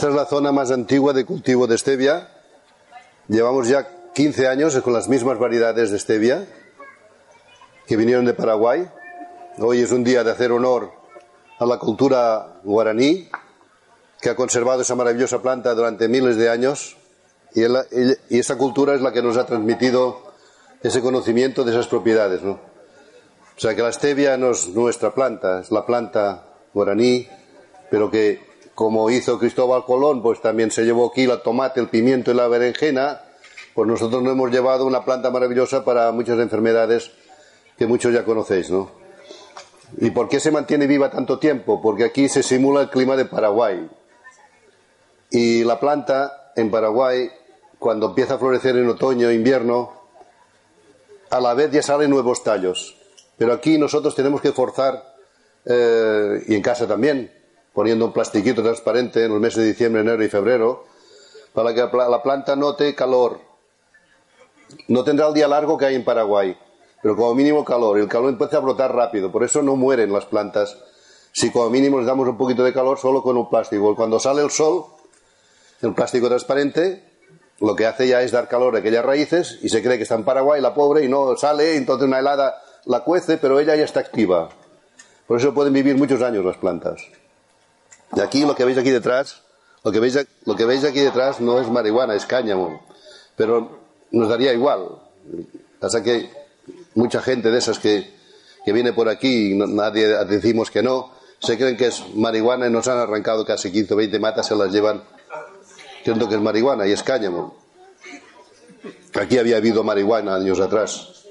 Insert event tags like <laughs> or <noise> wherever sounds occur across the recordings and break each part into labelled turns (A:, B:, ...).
A: Esta es la zona más antigua de cultivo de stevia. Llevamos ya 15 años con las mismas variedades de stevia que vinieron de Paraguay. Hoy es un día de hacer honor a la cultura guaraní, que ha conservado esa maravillosa planta durante miles de años. Y, esa cultura es la que nos ha transmitido ese conocimiento de esas propiedades. ¿no? O sea que la stevia no es nuestra planta, es la planta guaraní, pero que como hizo Cristóbal Colón, pues también se llevó aquí la tomate, el pimiento y la berenjena, pues nosotros nos hemos llevado una planta maravillosa para muchas enfermedades que muchos ya conocéis, ¿no? ¿Y por qué se mantiene viva tanto tiempo? Porque aquí se simula el clima de Paraguay. Y la planta en Paraguay, cuando empieza a florecer en otoño e invierno, a la vez ya salen nuevos tallos. Pero aquí nosotros tenemos que forzar, eh, y en casa también, poniendo un plastiquito transparente en los meses de diciembre, enero y febrero, para que la planta note calor. No tendrá el día largo que hay en Paraguay, pero como mínimo calor. Y el calor empieza a brotar rápido, por eso no mueren las plantas. Si como mínimo les damos un poquito de calor solo con un plástico. Cuando sale el sol, el plástico transparente lo que hace ya es dar calor a aquellas raíces y se cree que está en Paraguay la pobre y no sale, entonces una helada la cuece, pero ella ya está activa. Por eso pueden vivir muchos años las plantas. Y aquí lo que veis aquí detrás, lo que veis, lo que veis aquí detrás no es marihuana, es cáñamo. Pero nos daría igual. Pasa que mucha gente de esas que, que viene por aquí y nadie decimos que no, se creen que es marihuana y nos han arrancado casi 15 o 20 matas, se las llevan creyendo que es marihuana y es cáñamo. Aquí había habido marihuana años atrás.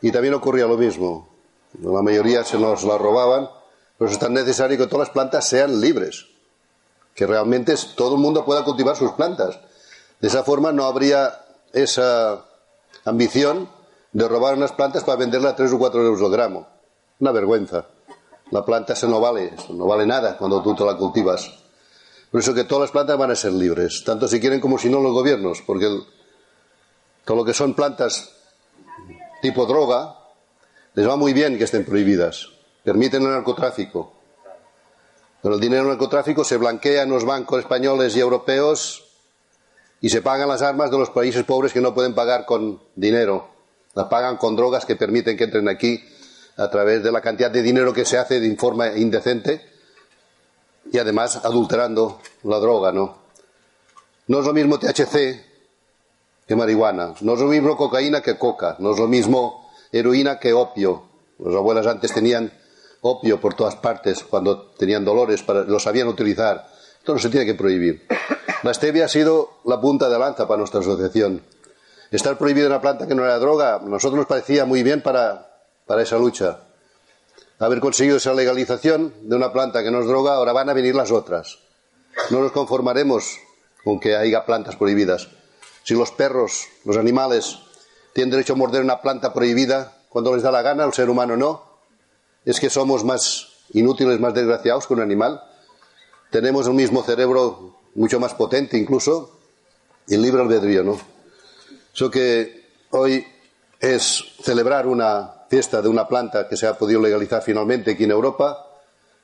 A: Y también ocurría lo mismo. La mayoría se nos la robaban pero es tan necesario que todas las plantas sean libres, que realmente todo el mundo pueda cultivar sus plantas. De esa forma no habría esa ambición de robar unas plantas para venderlas a 3 o 4 euros el gramo. Una vergüenza. La planta se no vale, no vale nada cuando tú te la cultivas. Por eso que todas las plantas van a ser libres, tanto si quieren como si no los gobiernos, porque todo lo que son plantas tipo droga les va muy bien que estén prohibidas permiten el narcotráfico. Pero el dinero del narcotráfico se blanquea en los bancos españoles y europeos y se pagan las armas de los países pobres que no pueden pagar con dinero. Las pagan con drogas que permiten que entren aquí a través de la cantidad de dinero que se hace de forma indecente y además adulterando la droga, ¿no? No es lo mismo THC que marihuana, no es lo mismo cocaína que coca, no es lo mismo heroína que opio. Las abuelas antes tenían opio por todas partes cuando tenían dolores, para, lo sabían utilizar. Esto no se tiene que prohibir. La stevia ha sido la punta de lanza para nuestra asociación. Estar prohibida una planta que no era droga, a nosotros nos parecía muy bien para, para esa lucha. Haber conseguido esa legalización de una planta que no es droga, ahora van a venir las otras. No nos conformaremos con que haya plantas prohibidas. Si los perros, los animales, tienen derecho a morder una planta prohibida cuando les da la gana, el ser humano no, es que somos más inútiles, más desgraciados que un animal. Tenemos el mismo cerebro, mucho más potente incluso, y libre albedrío, ¿no? Eso que hoy es celebrar una fiesta de una planta que se ha podido legalizar finalmente aquí en Europa,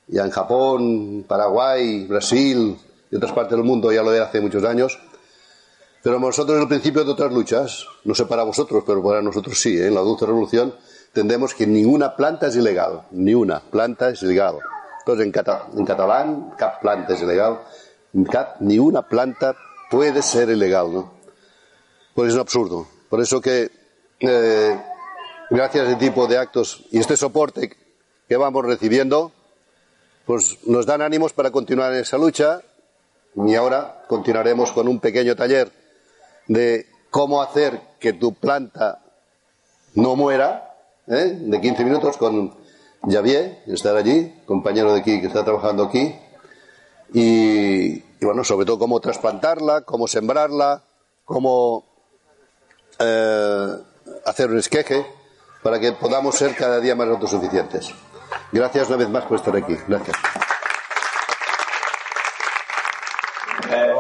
A: ya en Japón, Paraguay, Brasil y otras partes del mundo ya lo de hace muchos años. Pero nosotros es el principio de otras luchas, no sé para vosotros, pero para nosotros sí, ¿eh? en la dulce revolución entendemos que ninguna planta es ilegal, ni una planta es ilegal. Entonces, en, catalán, cap planta es ilegal, cap, ni una planta puede ser ilegal, ¿no? Pues es un absurdo. Por eso que, eh, gracias a este tipo de actos y este soporte que vamos recibiendo, pues nos dan ánimos para continuar en esa lucha y ahora continuaremos con un pequeño taller de cómo hacer que tu planta no muera ¿eh? de 15 minutos con Javier, estar allí, compañero de aquí que está trabajando aquí. Y, bueno, sobre todo cómo trasplantarla, cómo sembrarla, cómo eh, hacer un esqueje para que podamos ser cada día más autosuficientes. Gracias una vez más por estar aquí. Gracias.
B: Eh,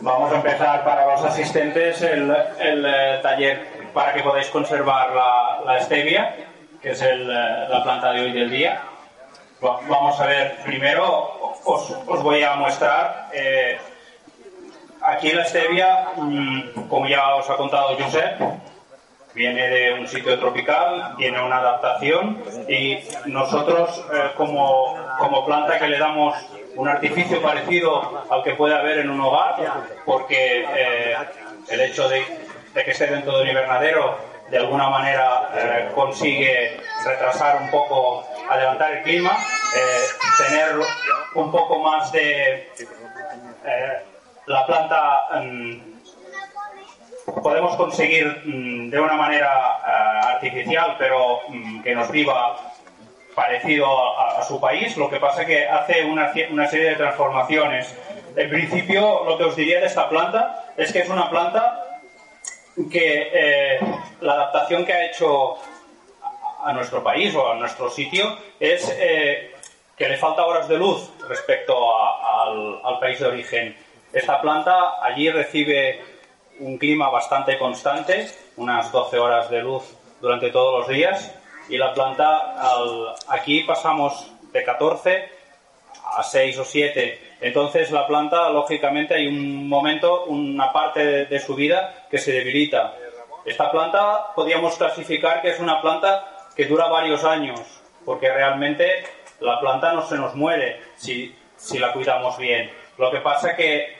B: vamos a empezar para los asistentes el, el taller para que podáis conservar la, la stevia, que es eh, la planta de hoy del día. Vamos a ver, primero os, os voy a mostrar eh, aquí la stevia, mm, como ya os ha contado Josep, viene de un sitio tropical, tiene una adaptación y nosotros eh, como, planta que le damos un artificio parecido al que puede haber en un hogar, porque el hecho de, que esté dentro de un invernadero de alguna manera eh, consigue retrasar un poco, adelantar el clima, tener un poco más de la planta. Mm, podemos conseguir mm, de una manera eh, artificial, pero mm, que nos viva parecido a, su país. Lo que pasa es que hace una, una, serie de transformaciones. En principio, lo que os diría de esta planta es que es una planta que eh, la adaptación que ha hecho a, nuestro país o a nuestro sitio es eh, que le falta horas de luz respecto al, al país de origen. Esta planta allí recibe un clima bastante constante, unas 12 horas de luz durante todos los días y la planta aquí pasamos de 14 a 6 o 7. Entonces la planta, lógicamente, hay un momento, una parte de, su vida que se debilita. Esta planta podríamos clasificar que es una planta que dura varios años, porque realmente la planta no se nos muere si, si la cuidamos bien. Lo que pasa que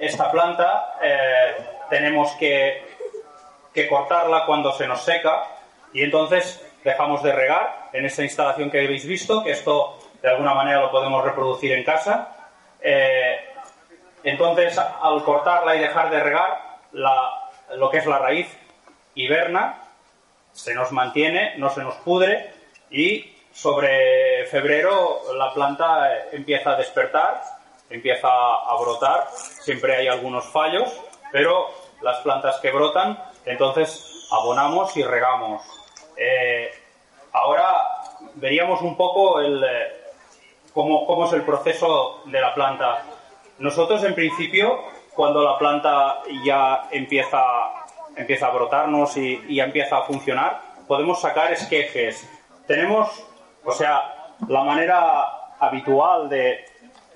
B: esta planta eh, tenemos que, cortarla cuando se nos seca y entonces dejamos de regar en esta instalación que habéis visto, que esto de alguna manera lo podemos reproducir en casa. Eh, entonces, al cortarla y dejar de regar, lo que es la raíz hiberna, se nos mantiene, no se nos pudre y sobre febrero la planta empieza a despertar, empieza a brotar, siempre hay algunos fallos, pero las plantas que brotan, entonces abonamos y regamos. Eh, ahora veríamos un poco el, eh, cómo, es el proceso de la planta. Nosotros, en principio, cuando la planta ya empieza, empieza a brotarnos y, ya empieza a funcionar, podemos sacar esquejes. Tenemos, o sea, la manera habitual de,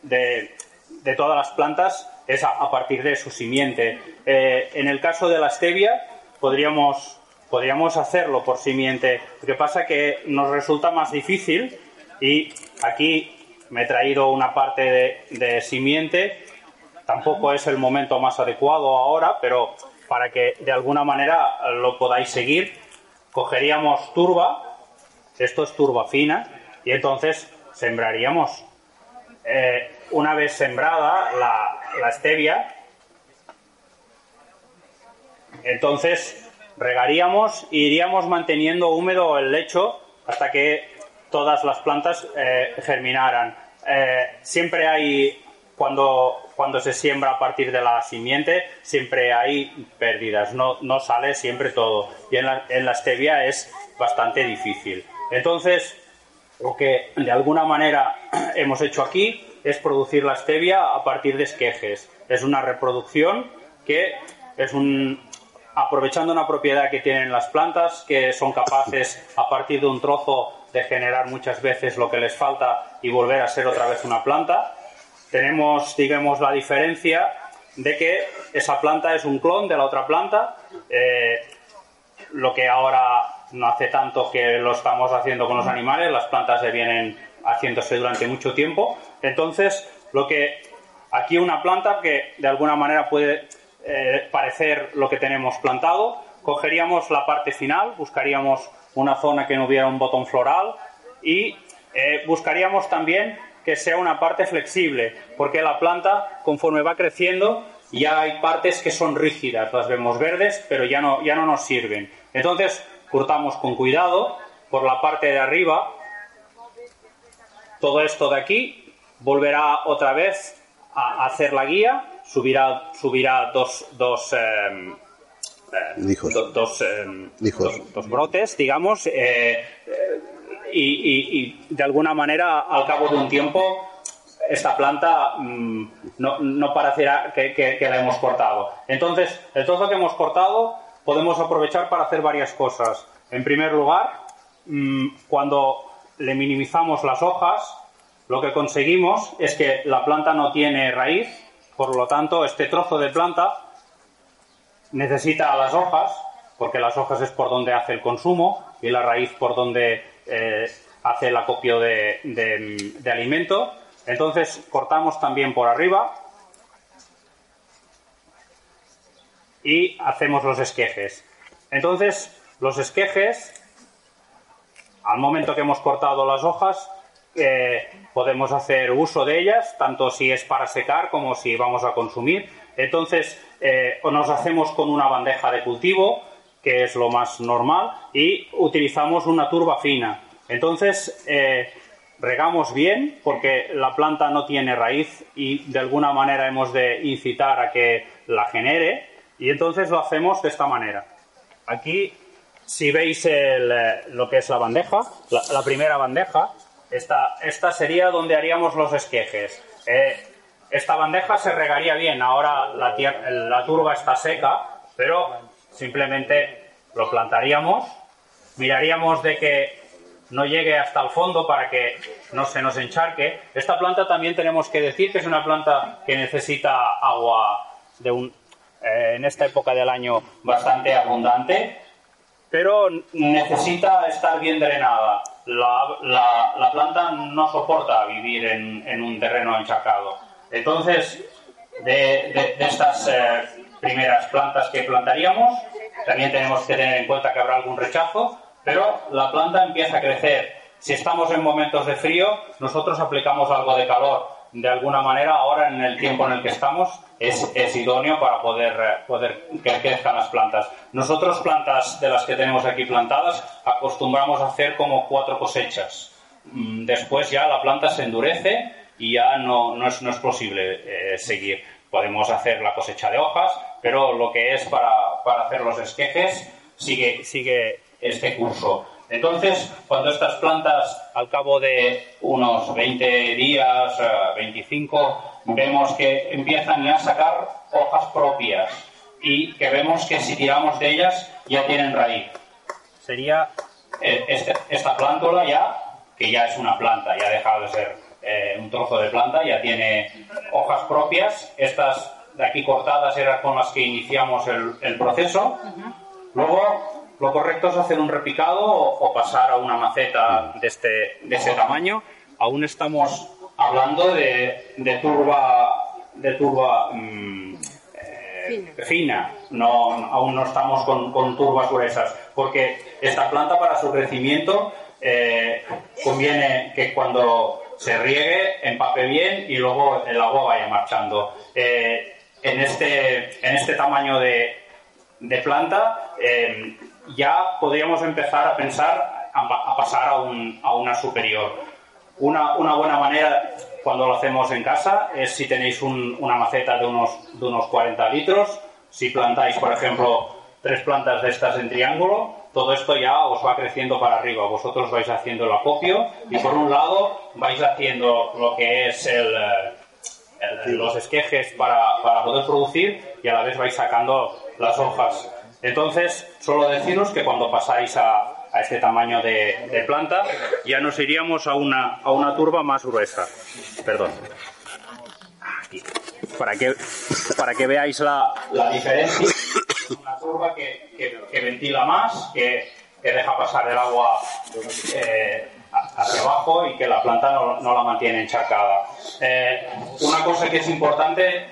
B: de todas las plantas es a, partir de su simiente. Eh, en el caso de la stevia, podríamos, podríamos hacerlo por simiente. Lo que pasa que nos resulta más difícil y aquí me he traído una parte de, simiente. Tampoco es el momento más adecuado ahora, pero para que de alguna manera lo podáis seguir, cogeríamos turba, esto es turba fina, y entonces sembraríamos eh, una vez sembrada la, la stevia, entonces regaríamos e iríamos manteniendo húmedo el lecho hasta que todas las plantas eh, germinaran. Eh, siempre hay, cuando, cuando se siembra a partir de la simiente, siempre hay pérdidas, no, no sale siempre todo. Y en la, en la stevia es bastante difícil. Entonces, lo que de alguna manera <clears throat> hemos hecho aquí es producir la stevia a partir de esquejes. Es una reproducción que es un aprovechando una propiedad que tienen las plantas, que son capaces a partir de un trozo de generar muchas veces lo que les falta y volver a ser otra vez una planta. Tenemos, digamos, la diferencia de que esa planta es un clon de la otra planta, eh, lo que ahora no hace tanto que lo estamos haciendo con los animales, las plantas se vienen haciéndose durante mucho tiempo. Entonces, lo que aquí una planta que de alguna manera puede eh, parecer lo que tenemos plantado, cogeríamos la parte final, buscaríamos una zona que no hubiera un botón floral y eh, buscaríamos también que sea una parte flexible, porque la planta, conforme va creciendo, ya hay partes que son rígidas, las vemos verdes, pero ya no, ya no nos sirven. Entonces, cortamos con cuidado por la parte de arriba. Todo esto de aquí volverá otra vez a hacer la guía, subirá, subirá dos, dos, em,
A: eh,
B: dos, dos, brotes, digamos, eh, y, de alguna manera al cabo de un tiempo esta planta mm, no, no, parecerá que, la hemos cortado. Entonces, el trozo que hemos cortado podemos aprovechar para hacer varias cosas. En primer lugar, mm, cuando le minimizamos las hojas, lo que conseguimos es que la planta no tiene raíz por lo tanto, este trozo de planta necesita las hojas, porque las hojas es por donde hace el consumo y la raíz por donde eh, hace el acopio de, de alimento. Entonces cortamos también por arriba y hacemos los esquejes. Entonces, los esquejes, al momento que hemos cortado las hojas, eh, podemos hacer uso de ellas, tanto si es para secar como si vamos a consumir. Entonces, eh, nos hacemos con una bandeja de cultivo, que es lo más normal, y utilizamos una turba fina. Entonces, eh, regamos bien, porque la planta no tiene raíz y de alguna manera hemos de incitar a que la genere, y entonces lo hacemos de esta manera. Aquí, si veis lo que es la bandeja, la primera bandeja, esta, esta sería donde haríamos los esquejes. Eh, esta bandeja se regaría bien. Ahora la, la turba está seca, pero simplemente lo plantaríamos. Miraríamos de que no llegue hasta el fondo para que no se nos encharque. Esta planta también tenemos que decir que es una planta que necesita agua eh, en esta época del año bastante abundante, pero necesita estar bien drenada la, la, planta no soporta vivir en, en, un terreno encharcado. Entonces, de, estas eh, primeras plantas que plantaríamos, también tenemos que tener en cuenta que habrá algún rechazo, pero la planta empieza a crecer. Si estamos en momentos de frío, nosotros aplicamos algo de calor. De alguna manera, ahora en el tiempo en el que estamos, es, idóneo para poder, eh, poder que crezcan las plantas. Nosotros plantas de las que tenemos aquí plantadas acostumbramos a hacer como cuatro cosechas. Mm, después ya la planta se endurece y ya no, no, es, no es posible eh, seguir. Podemos hacer la cosecha de hojas, pero lo que es para, para hacer los esquejes sigue, sigue este curso. Entonces, cuando estas plantas, al cabo de unos 20 días, 25, eh, vemos que empiezan ya a sacar hojas propias y que vemos que si tiramos de ellas ya tienen raíz. Sería eh, este, esta plántola ya, que ya es una planta, ya ha dejado de ser eh, un trozo de planta, ya tiene hojas propias. Estas de aquí cortadas eran con las que iniciamos el, el proceso. Luego lo correcto es hacer un repicado o, pasar a una maceta de este, de ese tamaño. Aún estamos hablando de, de turba, de turba mm, eh, fina. No, aún no estamos con, con, turbas gruesas, porque esta planta para su crecimiento eh, conviene que cuando se riegue empape bien y luego el agua vaya marchando. Eh, en, este, en este tamaño de, de planta ya podríamos empezar a pensar a, pasar a, una superior. Una, buena manera cuando lo hacemos en casa es si tenéis una maceta de unos, de unos 40 litros, si plantáis, por ejemplo, tres plantas de estas en triángulo, todo esto ya os va creciendo para arriba. Vosotros vais haciendo el acopio y por un lado vais haciendo lo que es el, los esquejes para, para poder producir y a la vez vais sacando las hojas. Entonces, solo deciros que cuando pasáis a, este tamaño de, planta, ya nos iríamos a una, a una turba más gruesa. Perdón. Para que, para que veáis la, diferencia. Una turba que, ventila más, que, deja pasar el agua eh, hacia abajo y que la planta no, la mantiene encharcada. Eh, una cosa que es importante,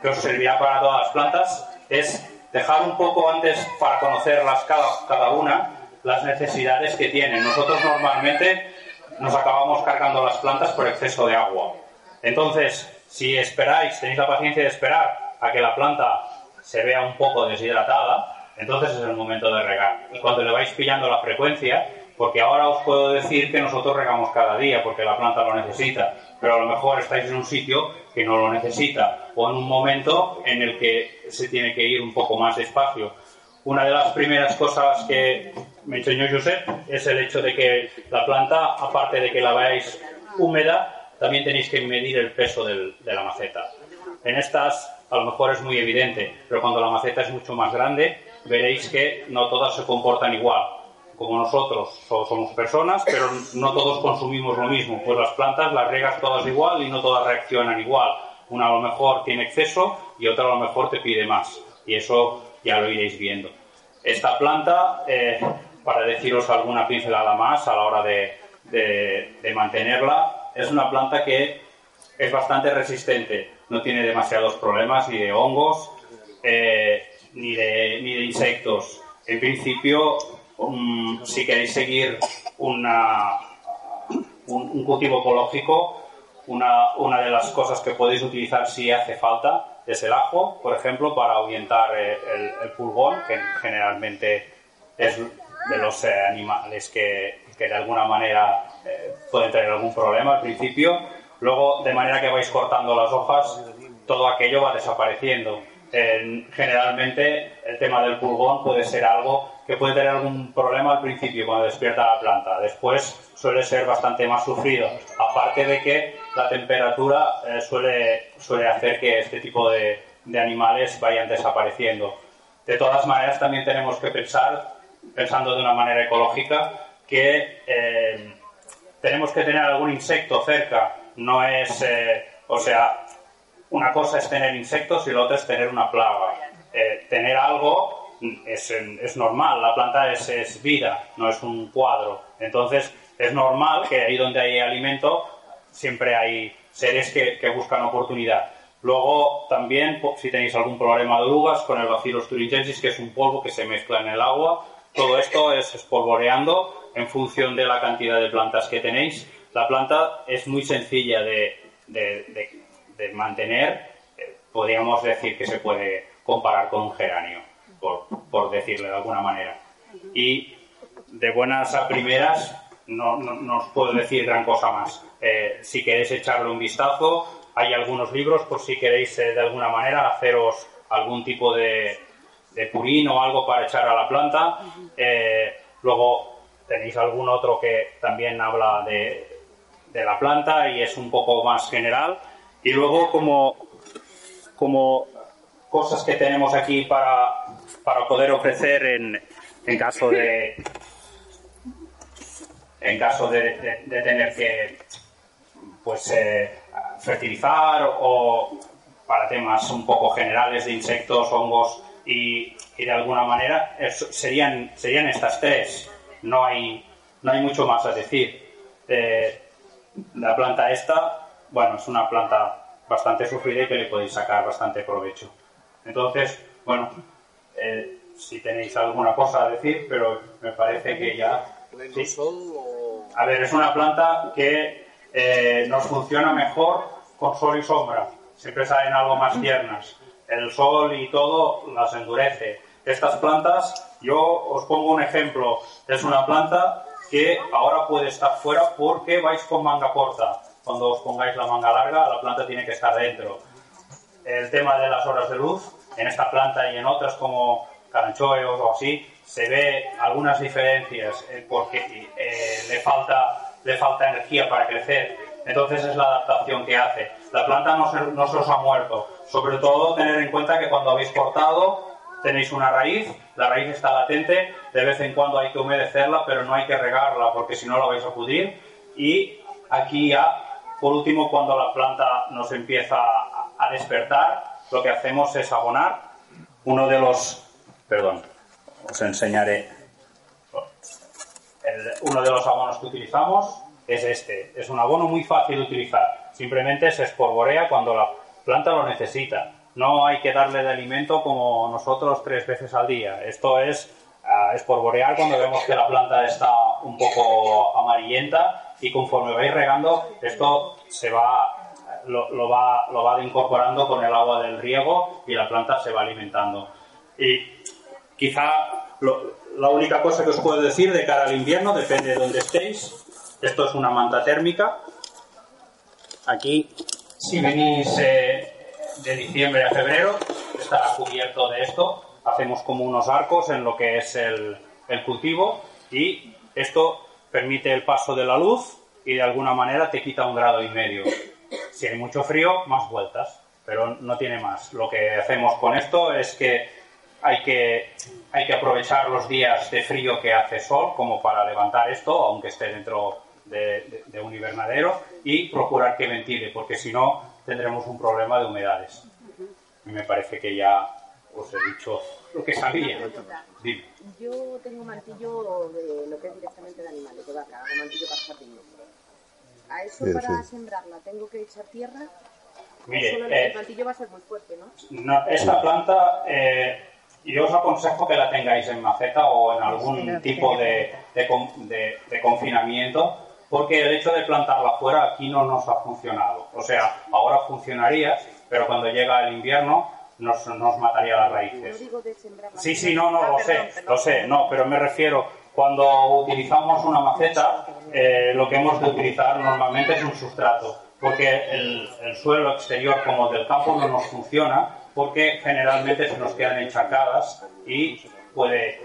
B: que os servirá para todas las plantas, es dejar un poco antes para conocerlas cada, cada una las necesidades que tienen. Nosotros normalmente nos acabamos cargando las plantas por exceso de agua. Entonces, si esperáis, tenéis la paciencia de esperar a que la planta se vea un poco deshidratada, entonces es el momento de regar. Y cuando le vais pillando la frecuencia, porque ahora os puedo decir que nosotros regamos cada día porque la planta lo necesita, pero a lo mejor estáis en un sitio que no lo necesita o en un momento en el que se tiene que ir un poco más despacio. Una de las primeras cosas que me enseñó Josep es el hecho de que la planta, aparte de que la veáis húmeda, también tenéis que medir el peso de la maceta. En estas a lo mejor es muy evidente, pero cuando la maceta es mucho más grande, veréis que no todas se comportan igual como nosotros somos personas, pero no todos consumimos lo mismo. Pues las plantas las riegas todas igual y no todas reaccionan igual. Una a lo mejor tiene exceso y otra a lo mejor te pide más. Y eso ya lo iréis viendo. Esta planta, eh, para deciros alguna pincelada más a la hora de, de, mantenerla, es una planta que es bastante resistente. No tiene demasiados problemas ni de hongos eh, ni, de, ni de insectos. En principio, um, si queréis seguir una, un, cultivo ecológico, una, una, de las cosas que podéis utilizar si hace falta es el ajo, por ejemplo, para ahuyentar eh, el, pulgón, que generalmente es de los eh, animales que, que, de alguna manera pueden tener algún problema al principio. Luego, de manera que vais cortando las hojas, todo aquello va desapareciendo. generalmente, el tema del pulgón puede ser algo que puede tener algún problema al principio cuando despierta la planta. Después suele ser bastante más sufrido. Aparte de que la temperatura eh, suele, suele hacer que este tipo de, animales vayan desapareciendo. De todas maneras, también tenemos que pensar, pensando de una manera ecológica, que eh, tenemos que tener algún insecto cerca. No es, eh, o sea, una cosa es tener insectos y la otra es tener una plaga. tener algo es, normal, la planta es, vida, no es un cuadro. Entonces, es normal que ahí donde hay alimento siempre hay seres que, buscan oportunidad. Luego, también, si tenéis algún problema de orugas, con el Bacillus thuringiensis, que es un polvo que se mezcla en el agua, todo esto es espolvoreando en función de la cantidad de plantas que tenéis. La planta es muy sencilla de, mantener, eh, podríamos decir que se puede comparar con un geranio por, decirle de alguna manera. Y de buenas a primeras no, no, os puedo decir gran cosa más. Eh, si queréis echarle un vistazo, hay algunos libros por si queréis eh, de alguna manera haceros algún tipo de, de, purín o algo para echar a la planta. Eh, luego tenéis algún otro que también habla de, de, la planta y es un poco más general. Y luego como, como cosas que tenemos aquí para, para poder ofrecer en, en caso de en caso de, tener que pues eh, fertilizar o para temas un poco generales de insectos, hongos y, y de alguna manera serían serían estas tres no hay no hay mucho más a decir eh, la planta esta bueno es una planta bastante sufrida y que le podéis sacar bastante provecho entonces bueno eh, si tenéis alguna cosa a decir, pero me parece que ya... A ver, es una planta que eh, nos funciona mejor con sol y sombra. Siempre salen algo más tiernas. El sol y todo las endurece. Estas plantas, yo os pongo un ejemplo. Es una planta que ahora puede estar fuera porque vais con manga corta. Cuando os pongáis la manga larga, la planta tiene que estar dentro. El tema de las horas de luz, en esta planta y en otras como caranchoeos o así, se ve algunas diferencias eh, porque eh, le, falta, le falta energía para crecer. Entonces es la adaptación que hace. La planta no se, no se os ha muerto. Sobre todo tener en cuenta que cuando habéis cortado tenéis una raíz, la raíz está latente, de vez en cuando hay que humedecerla, pero no hay que regarla porque si no la vais a pudrir. Y aquí ya, por último, cuando la planta nos empieza a despertar, lo que hacemos es abonar. Uno de los, perdón, os enseñaré. uno de los abonos que utilizamos es este. Es un abono muy fácil de utilizar. Simplemente se espolvorea cuando la planta lo necesita. No hay que darle de alimento como nosotros tres veces al día. Esto es uh, espolvorear cuando vemos que la planta está un poco amarillenta y conforme vais regando, esto se va lo, va, lo va incorporando con el agua del riego y la planta se va alimentando. Y quizá la única cosa que os puedo decir de cara al invierno, depende de dónde estéis, esto es una manta térmica. Aquí, si venís eh, de diciembre a febrero, estará cubierto de esto. Hacemos como unos arcos en lo que es el, el cultivo y esto permite el paso de la luz y de alguna manera te quita un grado y medio. Si hay mucho frío, más vueltas, pero no tiene más. Lo que hacemos con esto es que hay que, hay que aprovechar los días de frío que hace sol como para levantar esto, aunque esté dentro de, un invernadero, y procurar que ventile, porque si no, tendremos un problema de humedades. Y me parece que ya os he dicho lo que sabía. Dime.
C: Yo tengo mantillo de lo que es directamente de animales, de vaca, hago mantillo para jardín. A eso
A: Sí,
C: para
A: sí.
C: sembrarla tengo que echar tierra.
B: Mire,
C: Solo
B: eh,
C: el mantillo va a ser muy fuerte, ¿no?
B: No, esta planta, eh, yo os aconsejo que la tengáis en maceta o en algún tipo de, de de- de confinamiento, porque el hecho de plantarla fuera aquí no nos ha funcionado. O sea, ahora funcionaría, pero cuando llega el invierno nos, nos mataría las raíces. Sí, sí, no, no,
C: Ah,
B: lo sé, lo sé, no, pero me refiero, cuando utilizamos una maceta, eh, lo que hemos de utilizar normalmente es un sustrato, porque el, el suelo exterior como el del campo no nos funciona, porque generalmente se nos quedan encharcadas y puede,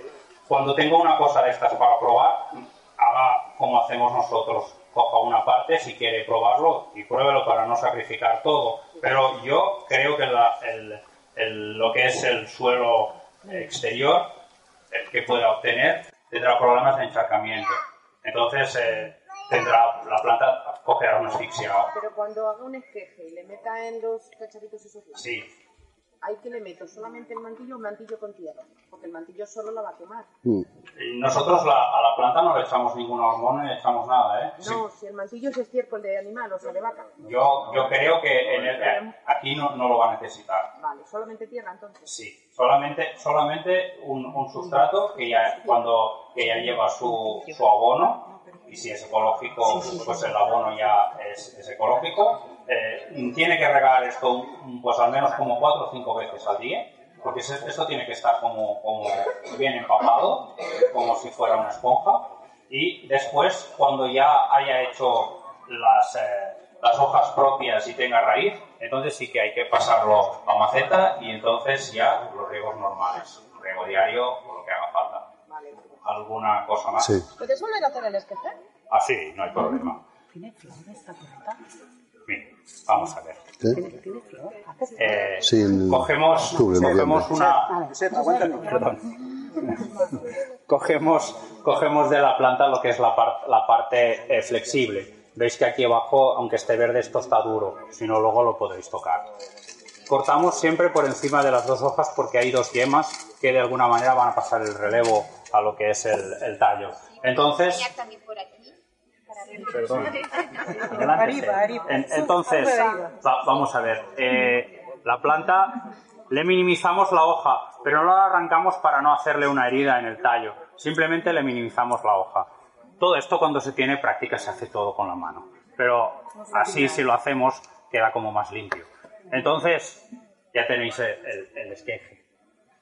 B: cuando tenga una cosa de estas para probar, como hacemos nosotros, coja una parte si quiere probarlo y pruébelo para no sacrificar todo. Pero yo creo que la- el- el- lo que es el suelo exterior, el que pueda obtener, tendrá problemas de encharcamiento. Entonces eh, tendrá la planta cogerá un asfixiado.
C: Pero cuando haga un esqueje y le meta en los cacharritos esos,
B: Sí,
C: ¿hay que le meto solamente el mantillo o mantillo con tierra? Porque el mantillo solo la va a quemar.
A: Mm.
B: Nosotros la- a la planta no le echamos ninguna hormona ni le echamos nada, ¿eh? Sí.
C: No, si el mantillo es estiércol de animal, o sea, de vaca.
B: Yo, yo creo que en el- aquí no, no lo va a necesitar.
C: Vale, solamente tierra entonces.
B: Sí, solamente, solamente un, un sustrato que ya cuando que ya lleva su, su abono y si es ecológico, pues el abono ya es, es ecológico. Eh, tiene que regar esto pues al menos como cuatro o cinco veces al día, porque esto tiene que estar como, como bien empapado, como si fuera una esponja. Y después, cuando ya haya hecho las, eh, las hojas propias y tenga raíz, entonces sí que hay que pasarlo a maceta y entonces ya los riegos normales, riego diario o lo que haga falta.
C: Vale.
B: ¿Alguna cosa más?
A: Sí.
C: ¿Puedes volver a hacer el esqueje?
B: Ah, sí, no hay problema.
D: ¿Tiene flor esta planta?
B: Bien, vamos a ver. Eh,
A: Sí,
B: cogemos,
A: octubre,
B: cogemos una... Perdón. <laughs> cogemos, cogemos de la planta lo que es la, par- la parte eh, flexible. Veis que aquí abajo, aunque esté verde, esto está duro, si no luego lo podéis tocar. Cortamos siempre por encima de las dos hojas porque hay dos yemas que de alguna manera van a pasar el relevo a lo que es el, el tallo. Entonces,
E: enseñar también por aquí. Para ver.
B: Perdón. Adelante.
D: Arriba, arriba.
B: En- entonces, va- vamos a ver. eh, la planta le minimizamos la hoja, pero no la arrancamos para no hacerle una herida en el tallo. Simplemente le minimizamos la hoja. Todo esto cuando se tiene práctica se hace todo con la mano. Pero así si lo hacemos queda como más limpio. Entonces, ya tenéis el, el- el esqueje.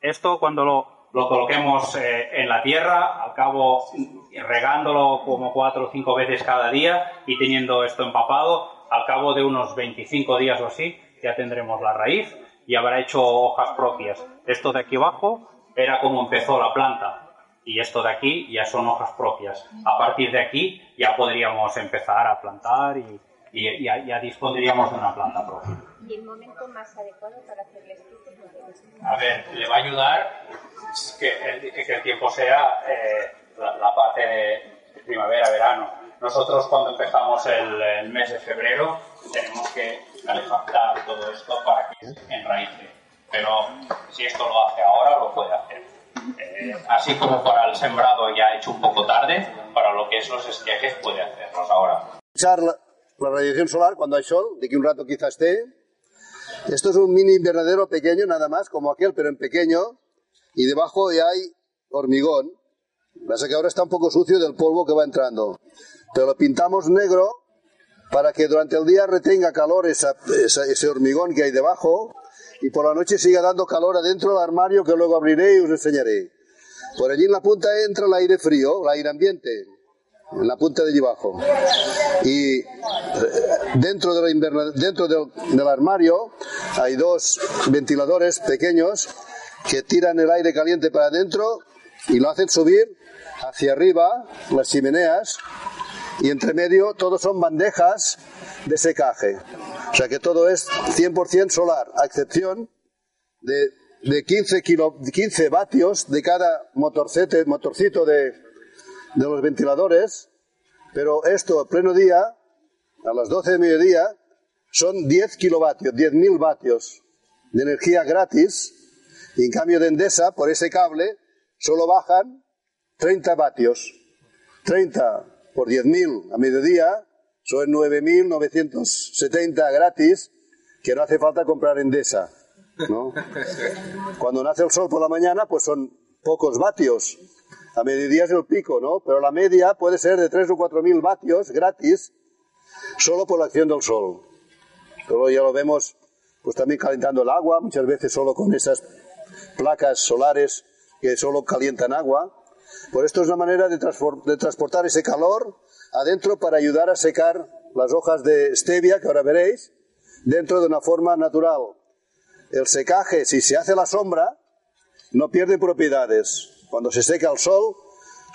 B: Esto cuando lo, lo coloquemos eh, en la tierra, al cabo regándolo como cuatro o cinco veces cada día y teniendo esto empapado, al cabo de unos 25 días o así, ya tendremos la raíz y habrá hecho hojas propias. Esto de aquí abajo era como empezó la planta y esto de aquí ya son hojas propias. A partir de aquí ya podríamos empezar a plantar y, y ya, ya dispondríamos de una planta propia.
E: Y el momento más adecuado para hacerle esto.
B: A ver, le va a ayudar que el, que el tiempo sea eh, la, la parte de primavera-verano. Nosotros cuando empezamos el, el mes de febrero tenemos que calefactar todo esto para que enraíce. Pero si esto lo hace ahora, lo puede hacer. Eh, así como para el sembrado ya hecho un poco tarde, para lo que es los esquejes puede hacerlos ahora.
A: Echar la, radiación solar cuando hay sol, de que un rato quizás esté. Esto es un mini invernadero pequeño, nada más, como aquel, pero en pequeño. Y debajo hay hormigón. Pasa que ahora está un poco sucio del polvo que va entrando. Pero lo pintamos negro para que durante el día retenga calor ese hormigón que hay debajo y por la noche siga dando calor adentro del armario que luego abriré y os enseñaré. Por allí en la punta entra el aire frío, el aire ambiente, en la punta de allí abajo. Y eh, dentro, de dentro del, armario hay dos ventiladores pequeños que tiran el aire caliente para adentro y lo hacen subir hacia arriba, las chimeneas, y entre medio todos son bandejas de secaje. O sea que todo es 100% solar, a excepción de, de 15, kilo, 15 vatios de cada motorcito de, de los ventiladores, pero esto a pleno día, a las 12 de mediodía, son 10 kilovatios, 10.000 vatios de energía gratis. Y en cambio de Endesa, por ese cable, solo bajan 30 vatios. 30 por 10.000 a mediodía son 9.970 gratis que no hace falta comprar Endesa. ¿no? <laughs> Cuando nace el sol por la mañana, pues son pocos vatios. A mediodía es el pico, ¿no? Pero la media puede ser de 3 o 4.000 vatios gratis solo por la acción del sol. Luego ya lo vemos pues también calentando el agua, muchas veces solo con esas placas solares que solo calientan agua. Por esto es una manera de, de transportar ese calor adentro para ayudar a secar las hojas de stevia, que ahora veréis, dentro de una forma natural. El secaje, si se hace la sombra, no pierde propiedades. Cuando se seca al sol,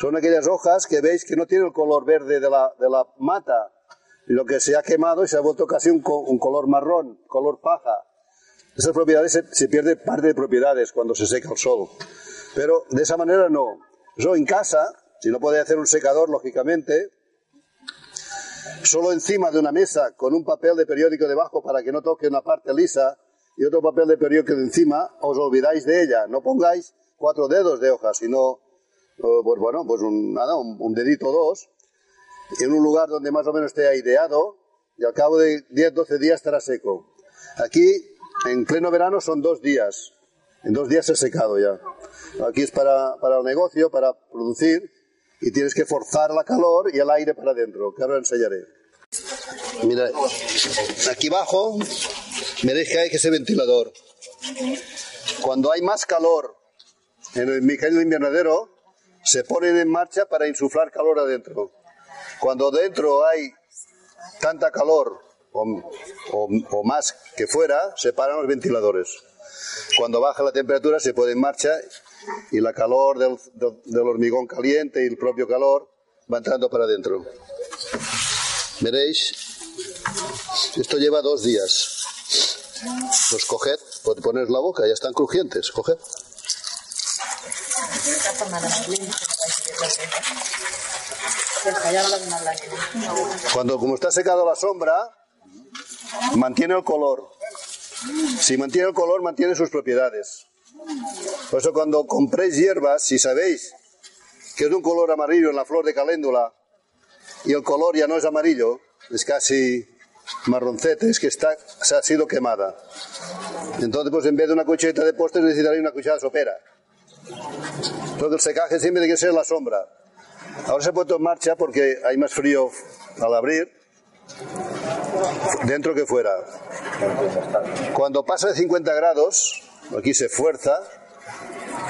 A: son aquellas hojas que veis que no tienen el color verde de la, de la mata, lo que se ha quemado y se ha vuelto casi un, un color marrón, color paja. Esas propiedades se, se, pierde parte de propiedades cuando se seca el sol. Pero de esa manera no. Yo en casa, si no podéis hacer un secador, lógicamente, solo encima de una mesa con un papel de periódico debajo para que no toque una parte lisa y otro papel de periódico de encima, os olvidáis de ella. No pongáis cuatro dedos de hoja, sino, pues bueno, pues un, nada, un, un dedito dos, en un lugar donde más o menos esté aireado y al cabo de 10, 12 días estará seco. Aquí, en pleno verano, son dos días. En dos días se ha secado ya. Aquí es para, para el negocio, para producir, y tienes que forzar la calor y el aire para adentro, que ahora enseñaré. Mira, aquí abajo, veréis que ese ventilador. Cuando hay más calor en el mecanismo invernadero, se ponen en marcha para insuflar calor adentro. Cuando dentro hay tanta calor o, más que fuera, se paran los ventiladores. Cuando baja la temperatura se pone en marcha y la calor del, hormigón caliente y el propio calor va entrando para adentro. Veréis, esto lleva dos días. Los coged, podéis poner la boca, ya están crujientes, coged. Cuando, como está secado la sombra, mantiene el color. Si mantiene el color, mantiene sus propiedades. Por eso cuando compréis hierbas, si sabéis que es de un color amarillo en la flor de caléndula y el color ya no es amarillo, es casi marroncete, es que está, se ha sido quemada. Entonces, pues en vez de una cucheta de postre necesitaréis una cuchara sopera. Entonces el secaje siempre tiene que ser la sombra. Ahora se ha puesto en marcha porque hay más frío al abrir, dentro que fuera. Cuando pasa de 50 grados, aquí se fuerza,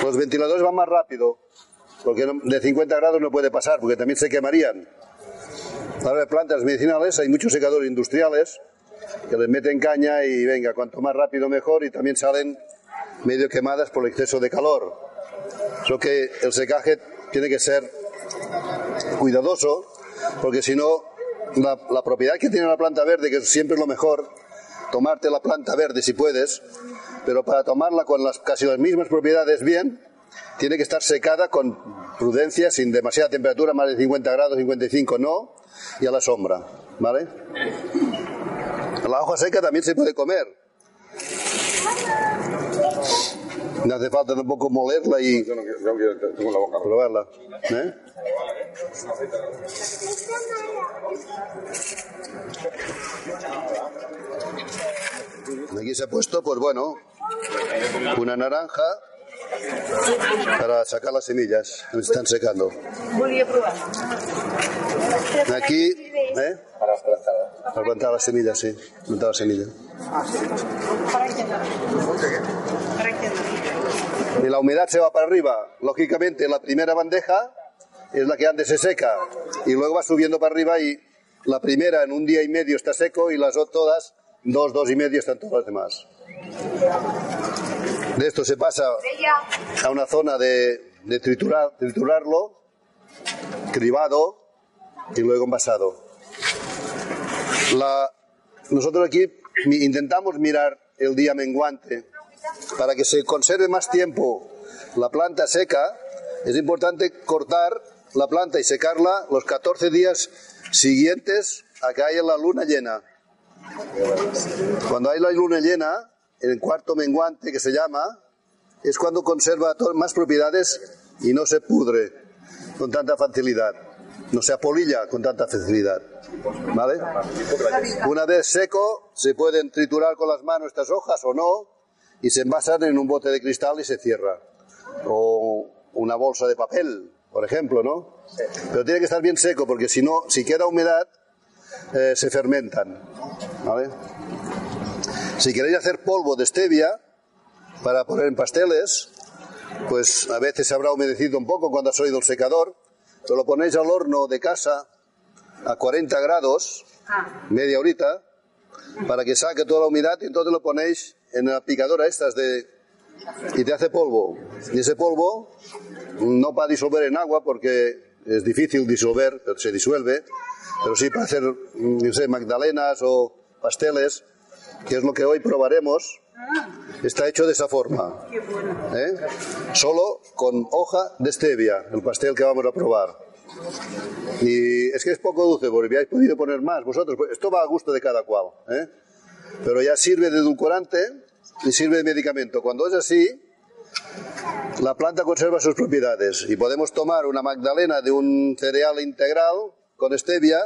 A: los ventiladores van más rápido, porque de 50 grados no puede pasar, porque también se quemarían. Ahora de plantas medicinales hay muchos secadores industriales que les meten caña y venga, cuanto más rápido mejor y también salen medio quemadas por el exceso de calor. Solo que el secaje tiene que ser cuidadoso, porque si no, la, la, propiedad que tiene la planta verde, que siempre es lo mejor, tomarte la planta verde si puedes, pero para tomarla con las, casi las mismas propiedades bien, tiene que estar secada con prudencia, sin demasiada temperatura, más de 50 grados, 55 no, y a la sombra, ¿vale? La hoja seca también se puede comer. No hace falta tampoco molerla y probarla. ¿eh? Aquí se ha puesto, pues bueno, una naranja para sacar las semillas. Se están secando. Aquí, ¿eh? Para plantar las semillas, sí. Plantar la semilla. Y la humedad se va para arriba. Lógicamente, la primera bandeja es la que antes se seca y luego va subiendo para arriba y la primera en un día y medio está seco y las otras todas, dos, dos y medio están todas las demás. De esto se pasa a una zona de, de triturar, triturarlo, cribado y luego envasado. Nosotros aquí intentamos mirar el día menguante para que se conserve más tiempo la planta seca. Es importante cortar la planta y secarla los 14 días siguientes a que haya la luna llena. Cuando hay la luna llena, en el cuarto menguante que se llama, es cuando conserva más propiedades y no se pudre con tanta facilidad, no se apolilla con tanta facilidad. ¿Vale? Una vez seco, se pueden triturar con las manos estas hojas o no, y se envasan en un bote de cristal y se cierra. O una bolsa de papel, por ejemplo, ¿no? Pero tiene que estar bien seco, porque si no, si queda humedad, eh, se fermentan. ¿Vale? Si queréis hacer polvo de stevia para poner en pasteles, pues a veces se habrá humedecido un poco cuando ha salido el secador, pero lo ponéis al horno de casa a 40 grados, media horita, para que saque toda la humedad y entonces lo ponéis en la picadora estas de... y te hace polvo. Y ese polvo no para disolver en agua porque es difícil disolver, pero se disuelve, pero sí para hacer, mm, no sé, magdalenas o pasteles, que es lo que hoy probaremos, está hecho de esa forma. ¿eh? Solo con hoja de stevia, el pastel que vamos a probar. Y es que es poco dulce, porque habéis podido poner más vosotros. Pues Esto va a gusto de cada cual. ¿eh? Pero ya sirve de edulcorante y sirve de medicamento. Cuando es así, la planta conserva sus propiedades y podemos tomar una magdalena de un cereal integral con stevia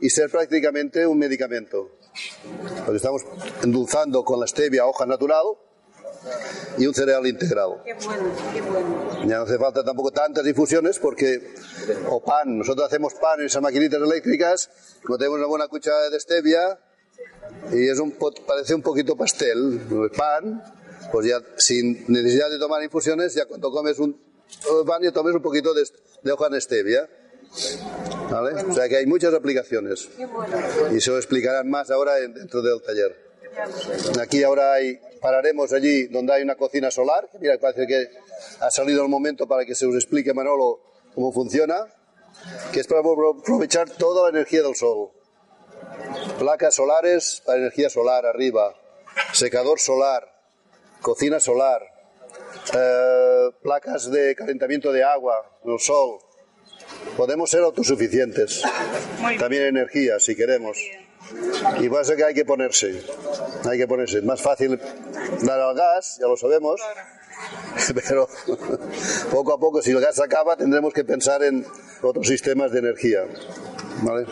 A: y ser prácticamente un medicamento. Porque estamos endulzando con la stevia hoja natural y un cereal integral.
D: Qué bueno, qué bueno.
A: Ya no hace falta tampoco tantas infusiones porque, o pan, nosotros hacemos pan en esas maquinitas eléctricas, como tenemos una buena cuchara de stevia y es un, parece un poquito pastel, el pan, pues ya sin necesidad de tomar infusiones, ya cuando comes un un pan ya tomes un poquito de, de hoja de stevia. ¿Vale? O sea que hay muchas aplicaciones y se lo explicarán más ahora en- dentro del taller. Aquí ahora hay, pararemos allí donde hay una cocina solar. Mira, parece que ha salido el momento para que se os explique, Manolo, cómo funciona. Que es para apro- aprovechar toda la energía del sol. Placas solares para energía solar arriba. Secador solar. Cocina solar. eh, placas de calentamiento de agua, el sol. Podemos ser autosuficientes. También energía, si queremos. Y pasa que hay que ponerse. Hay que ponerse. Es más fácil dar al gas, ya lo sabemos. <laughs> Pero poco a poco, si el gas acaba, tendremos que pensar en otros sistemas de energía. ¿Vale?